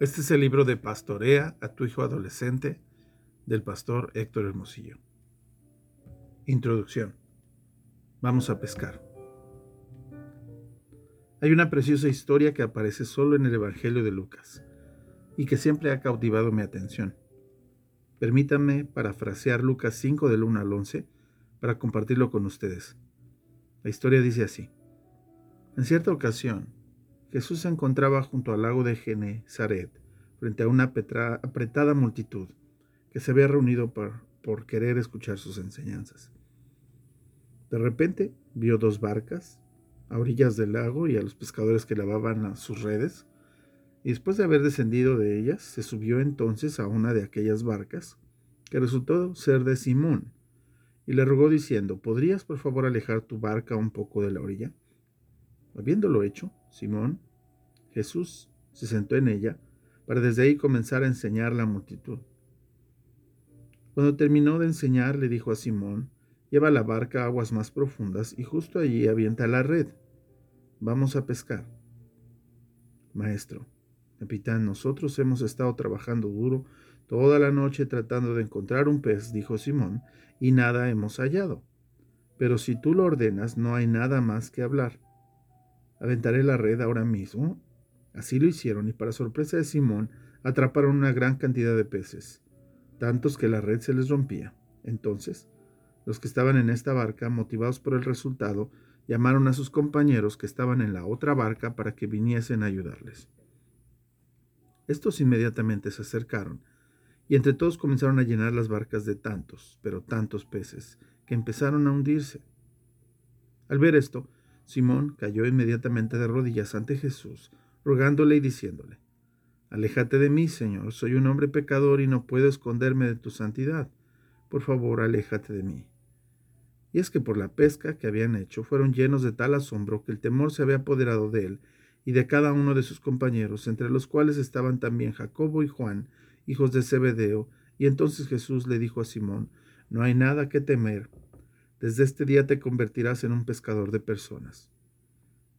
Este es el libro de Pastorea a tu hijo adolescente del pastor Héctor Hermosillo. Introducción. Vamos a pescar. Hay una preciosa historia que aparece solo en el Evangelio de Lucas y que siempre ha cautivado mi atención. Permítanme parafrasear Lucas 5 del 1 al 11 para compartirlo con ustedes. La historia dice así. En cierta ocasión, Jesús se encontraba junto al lago de Genezaret, frente a una apretada multitud que se había reunido por, por querer escuchar sus enseñanzas. De repente vio dos barcas a orillas del lago y a los pescadores que lavaban sus redes, y después de haber descendido de ellas, se subió entonces a una de aquellas barcas, que resultó ser de Simón, y le rogó diciendo, ¿podrías por favor alejar tu barca un poco de la orilla? Habiéndolo hecho, Simón, Jesús se sentó en ella para desde ahí comenzar a enseñar la multitud. Cuando terminó de enseñar, le dijo a Simón, lleva la barca a aguas más profundas y justo allí avienta la red. Vamos a pescar. Maestro, capitán, nosotros hemos estado trabajando duro toda la noche tratando de encontrar un pez, dijo Simón, y nada hemos hallado. Pero si tú lo ordenas, no hay nada más que hablar. Aventaré la red ahora mismo. Así lo hicieron y para sorpresa de Simón atraparon una gran cantidad de peces, tantos que la red se les rompía. Entonces, los que estaban en esta barca, motivados por el resultado, llamaron a sus compañeros que estaban en la otra barca para que viniesen a ayudarles. Estos inmediatamente se acercaron, y entre todos comenzaron a llenar las barcas de tantos, pero tantos peces, que empezaron a hundirse. Al ver esto, Simón cayó inmediatamente de rodillas ante Jesús, rogándole y diciéndole, Aléjate de mí, Señor, soy un hombre pecador y no puedo esconderme de tu santidad. Por favor, aléjate de mí. Y es que por la pesca que habían hecho fueron llenos de tal asombro que el temor se había apoderado de él y de cada uno de sus compañeros, entre los cuales estaban también Jacobo y Juan, hijos de Zebedeo, y entonces Jesús le dijo a Simón, No hay nada que temer, desde este día te convertirás en un pescador de personas.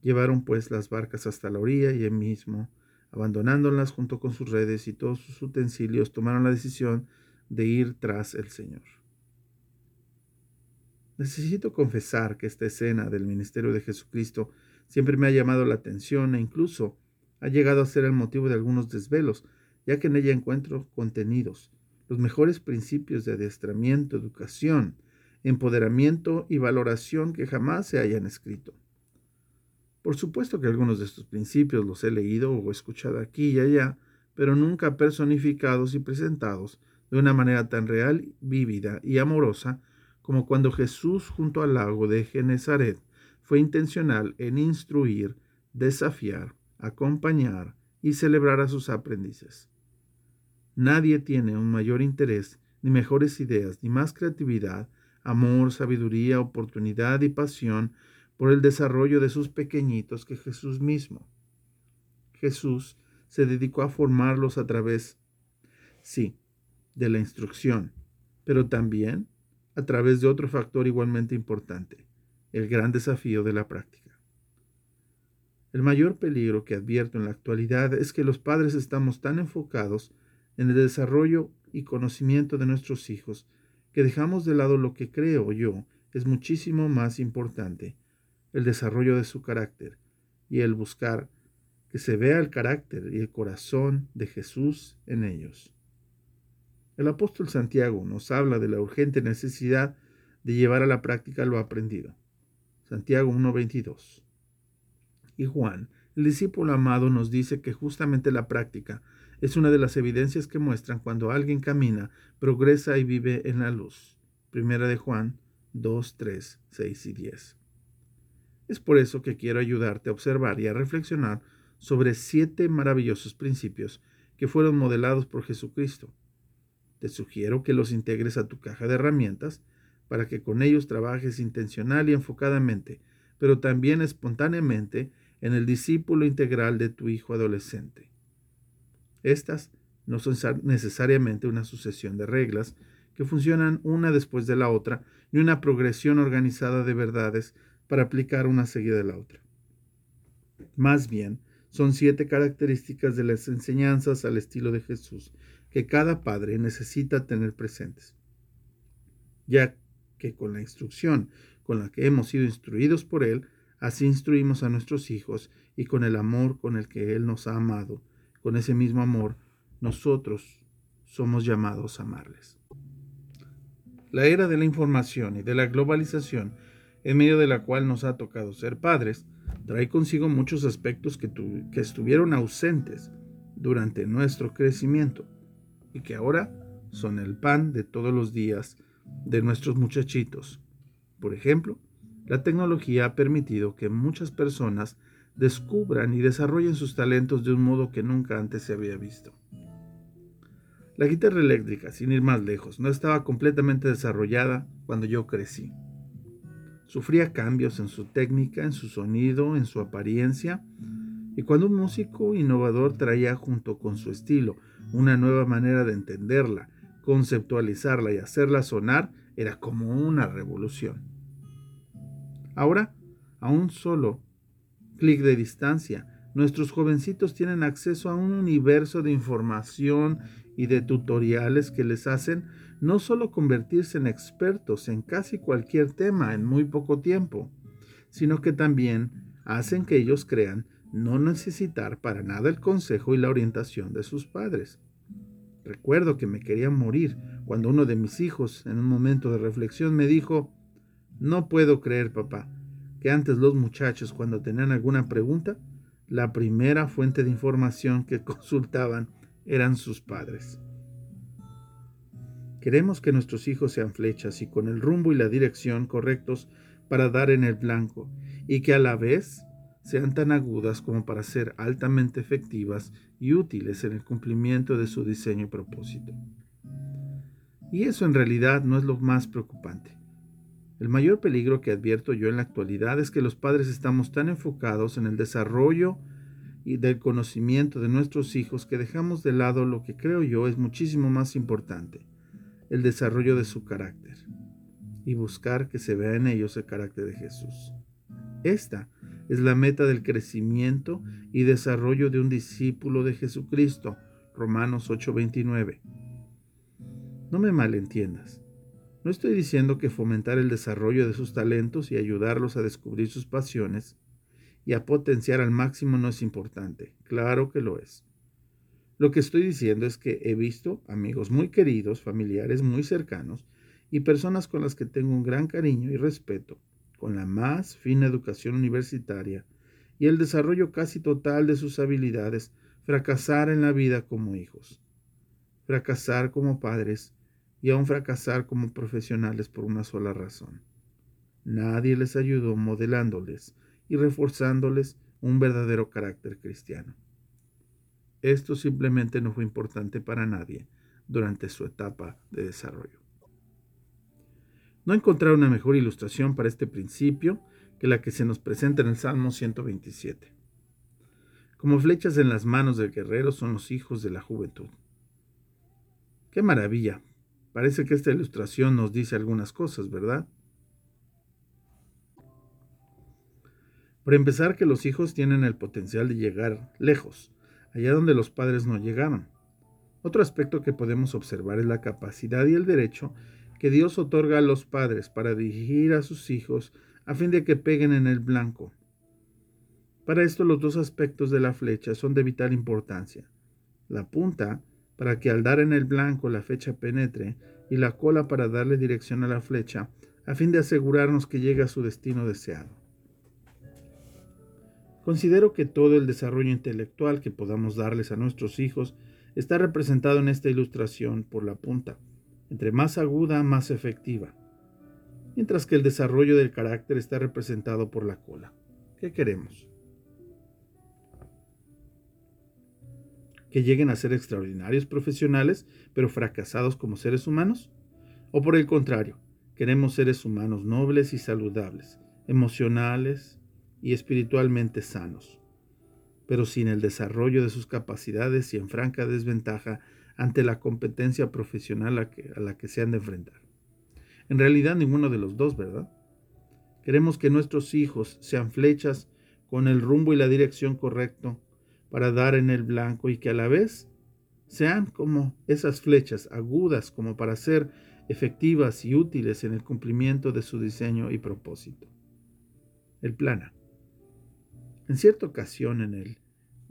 Llevaron pues las barcas hasta la orilla y él mismo, abandonándolas junto con sus redes y todos sus utensilios, tomaron la decisión de ir tras el Señor. Necesito confesar que esta escena del ministerio de Jesucristo siempre me ha llamado la atención e incluso ha llegado a ser el motivo de algunos desvelos, ya que en ella encuentro contenidos, los mejores principios de adiestramiento, educación, empoderamiento y valoración que jamás se hayan escrito. Por supuesto que algunos de estos principios los he leído o escuchado aquí y allá, pero nunca personificados y presentados de una manera tan real, vívida y amorosa como cuando Jesús junto al lago de Genezaret fue intencional en instruir, desafiar, acompañar y celebrar a sus aprendices. Nadie tiene un mayor interés, ni mejores ideas, ni más creatividad amor, sabiduría, oportunidad y pasión por el desarrollo de sus pequeñitos que Jesús mismo. Jesús se dedicó a formarlos a través, sí, de la instrucción, pero también a través de otro factor igualmente importante, el gran desafío de la práctica. El mayor peligro que advierto en la actualidad es que los padres estamos tan enfocados en el desarrollo y conocimiento de nuestros hijos que dejamos de lado lo que creo yo es muchísimo más importante, el desarrollo de su carácter y el buscar que se vea el carácter y el corazón de Jesús en ellos. El apóstol Santiago nos habla de la urgente necesidad de llevar a la práctica lo aprendido. Santiago 1.22. Y Juan, el discípulo amado, nos dice que justamente la práctica es una de las evidencias que muestran cuando alguien camina, progresa y vive en la luz. Primera de Juan 2, 3, 6 y 10. Es por eso que quiero ayudarte a observar y a reflexionar sobre siete maravillosos principios que fueron modelados por Jesucristo. Te sugiero que los integres a tu caja de herramientas para que con ellos trabajes intencional y enfocadamente, pero también espontáneamente en el discípulo integral de tu hijo adolescente. Estas no son necesariamente una sucesión de reglas que funcionan una después de la otra, ni una progresión organizada de verdades para aplicar una seguida de la otra. Más bien, Son siete características de las enseñanzas al estilo de Jesús que cada padre necesita tener presentes, ya que con la instrucción con la que hemos sido instruidos por Él, así instruimos a nuestros hijos y con el amor con el que Él nos ha amado, con ese mismo amor, nosotros somos llamados a amarles. La era de la información y de la globalización, en medio de la cual nos ha tocado ser padres, trae consigo muchos aspectos que, que estuvieron ausentes durante nuestro crecimiento y que ahora son el pan de todos los días de nuestros muchachitos. Por ejemplo, la tecnología ha permitido que muchas personas descubran y desarrollen sus talentos de un modo que nunca antes se había visto. La guitarra eléctrica, sin ir más lejos, no estaba completamente desarrollada cuando yo crecí. Sufría cambios en su técnica, en su sonido, en su apariencia, y cuando un músico innovador traía junto con su estilo una nueva manera de entenderla, conceptualizarla y hacerla sonar, era como una revolución. Ahora, a un solo clic de distancia, nuestros jovencitos tienen acceso a un universo de información y de tutoriales que les hacen no solo convertirse en expertos en casi cualquier tema en muy poco tiempo, sino que también hacen que ellos crean no necesitar para nada el consejo y la orientación de sus padres. Recuerdo que me quería morir cuando uno de mis hijos, en un momento de reflexión, me dijo, no puedo creer, papá, que antes los muchachos, cuando tenían alguna pregunta, la primera fuente de información que consultaban eran sus padres. Queremos que nuestros hijos sean flechas y con el rumbo y la dirección correctos para dar en el blanco, y que a la vez sean tan agudas como para ser altamente efectivas y útiles en el cumplimiento de su diseño y propósito. Y eso en realidad no es lo más preocupante. El mayor peligro que advierto yo en la actualidad es que los padres estamos tan enfocados en el desarrollo y del conocimiento de nuestros hijos que dejamos de lado lo que creo yo es muchísimo más importante, el desarrollo de su carácter y buscar que se vea en ellos el carácter de Jesús. Esta es la meta del crecimiento y desarrollo de un discípulo de Jesucristo. Romanos 8:29. No me malentiendas. No estoy diciendo que fomentar el desarrollo de sus talentos y ayudarlos a descubrir sus pasiones y a potenciar al máximo no es importante. Claro que lo es. Lo que estoy diciendo es que he visto amigos muy queridos, familiares muy cercanos y personas con las que tengo un gran cariño y respeto con la más fina educación universitaria y el desarrollo casi total de sus habilidades, fracasar en la vida como hijos, fracasar como padres y aún fracasar como profesionales por una sola razón. Nadie les ayudó modelándoles y reforzándoles un verdadero carácter cristiano. Esto simplemente no fue importante para nadie durante su etapa de desarrollo. No encontrar una mejor ilustración para este principio que la que se nos presenta en el Salmo 127. Como flechas en las manos del guerrero son los hijos de la juventud. ¡Qué maravilla! Parece que esta ilustración nos dice algunas cosas, ¿verdad? Por empezar, que los hijos tienen el potencial de llegar lejos, allá donde los padres no llegaron. Otro aspecto que podemos observar es la capacidad y el derecho que Dios otorga a los padres para dirigir a sus hijos a fin de que peguen en el blanco. Para esto los dos aspectos de la flecha son de vital importancia. La punta para que al dar en el blanco la flecha penetre y la cola para darle dirección a la flecha a fin de asegurarnos que llegue a su destino deseado. Considero que todo el desarrollo intelectual que podamos darles a nuestros hijos está representado en esta ilustración por la punta. Entre más aguda, más efectiva. Mientras que el desarrollo del carácter está representado por la cola. ¿Qué queremos? ¿Que lleguen a ser extraordinarios profesionales, pero fracasados como seres humanos? ¿O por el contrario, queremos seres humanos nobles y saludables, emocionales y espiritualmente sanos, pero sin el desarrollo de sus capacidades y en franca desventaja ante la competencia profesional a, la que se han de enfrentar. En realidad ninguno de los dos, ¿verdad? Queremos que nuestros hijos sean flechas con el rumbo y la dirección correcto para dar en el blanco y que a la vez sean como esas flechas agudas como para ser efectivas y útiles en el cumplimiento de su diseño y propósito. El plana. En cierta ocasión en el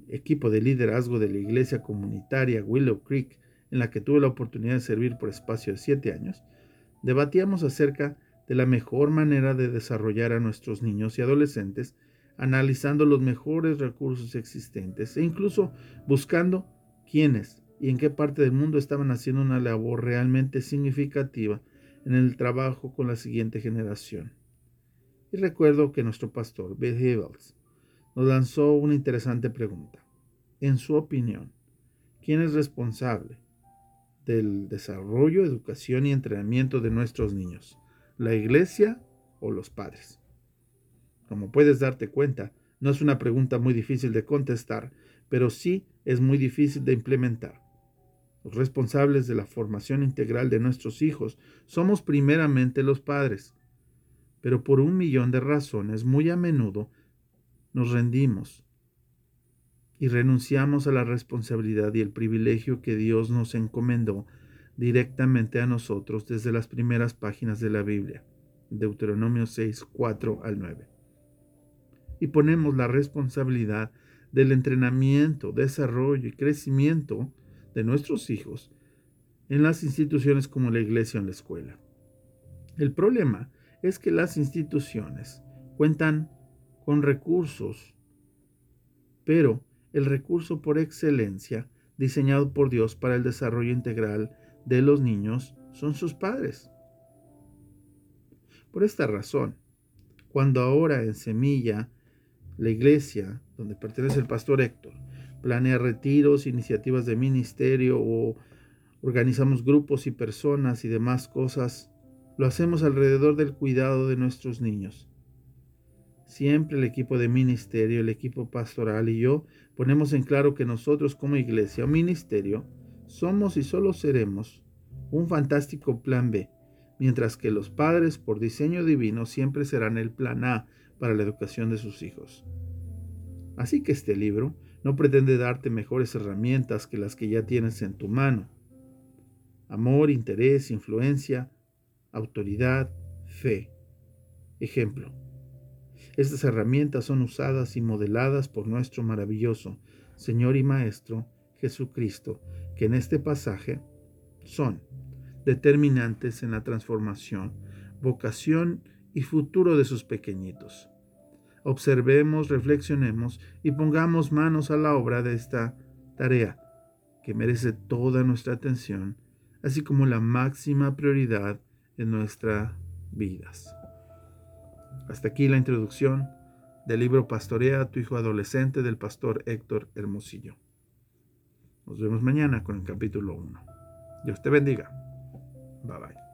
equipo de liderazgo de la iglesia comunitaria Willow Creek, en la que tuve la oportunidad de servir por espacio de siete años, debatíamos acerca de la mejor manera de desarrollar a nuestros niños y adolescentes, analizando los mejores recursos existentes e incluso buscando quiénes y en qué parte del mundo estaban haciendo una labor realmente significativa en el trabajo con la siguiente generación. Y recuerdo que nuestro pastor, Bill Hibbles, nos lanzó una interesante pregunta. En su opinión, ¿quién es responsable del desarrollo, educación y entrenamiento de nuestros niños? ¿La iglesia o los padres? Como puedes darte cuenta, no es una pregunta muy difícil de contestar, pero sí es muy difícil de implementar. Los responsables de la formación integral de nuestros hijos somos primeramente los padres, pero por un millón de razones muy a menudo nos rendimos y renunciamos a la responsabilidad y el privilegio que Dios nos encomendó directamente a nosotros desde las primeras páginas de la Biblia, Deuteronomio 6, 4 al 9. Y ponemos la responsabilidad del entrenamiento, desarrollo y crecimiento de nuestros hijos en las instituciones como la iglesia o la escuela. El problema es que las instituciones cuentan con recursos, pero el recurso por excelencia diseñado por Dios para el desarrollo integral de los niños son sus padres. Por esta razón, cuando ahora en Semilla, la iglesia donde pertenece el pastor Héctor, planea retiros, iniciativas de ministerio o organizamos grupos y personas y demás cosas, lo hacemos alrededor del cuidado de nuestros niños. Siempre el equipo de ministerio, el equipo pastoral y yo ponemos en claro que nosotros como iglesia o ministerio somos y solo seremos un fantástico plan B, mientras que los padres por diseño divino siempre serán el plan A para la educación de sus hijos. Así que este libro no pretende darte mejores herramientas que las que ya tienes en tu mano. Amor, interés, influencia, autoridad, fe. Ejemplo. Estas herramientas son usadas y modeladas por nuestro maravilloso Señor y Maestro Jesucristo, que en este pasaje son determinantes en la transformación, vocación y futuro de sus pequeñitos. Observemos, reflexionemos y pongamos manos a la obra de esta tarea, que merece toda nuestra atención, así como la máxima prioridad en nuestras vidas. Hasta aquí la introducción del libro Pastorea a tu hijo adolescente del pastor Héctor Hermosillo. Nos vemos mañana con el capítulo 1. Dios te bendiga. Bye bye.